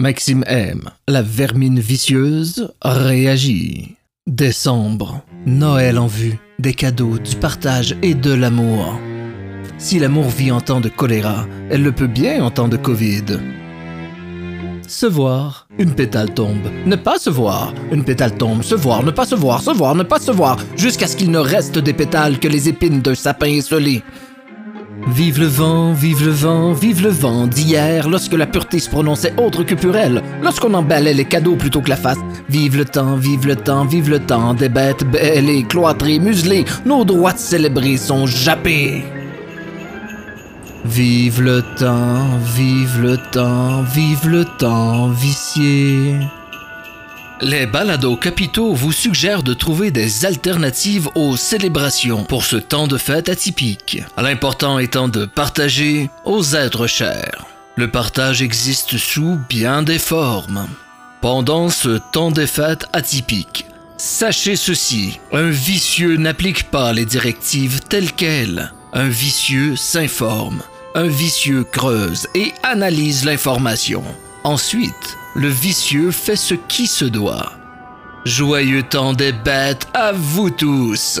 Maxime M, la vermine vicieuse, réagit. Décembre, Noël en vue, des cadeaux, du partage et de l'amour. Si l'amour vit en temps de choléra, elle le peut bien en temps de Covid. Se voir, une pétale tombe. Ne pas se voir, une pétale tombe. Se voir, ne pas se voir, se voir, ne pas se voir, jusqu'à ce qu'il ne reste des pétales que les épines d'un sapin esselé. Vive le vent, vive le vent, vive le vent d'hier, lorsque la pureté se prononçait autre que purelle, lorsqu'on emballait les cadeaux plutôt que la face. Vive le temps, vive le temps, vive le temps, des bêtes bêlées, cloîtrées, muselées, nos droits célébrés sont jappés. Vive le temps, vive le temps, vive le temps vicié. Les balados capitaux vous suggèrent de trouver des alternatives aux célébrations pour ce temps de fête atypique. L'important étant de partager aux êtres chers. Le partage existe sous bien des formes. Pendant ce temps des fêtes atypiques, sachez ceci, un vicieux n'applique pas les directives telles quelles. Un vicieux s'informe, un vicieux creuse et analyse l'information. Ensuite, le vicieux fait ce qui se doit. Joyeux temps des bêtes à vous tous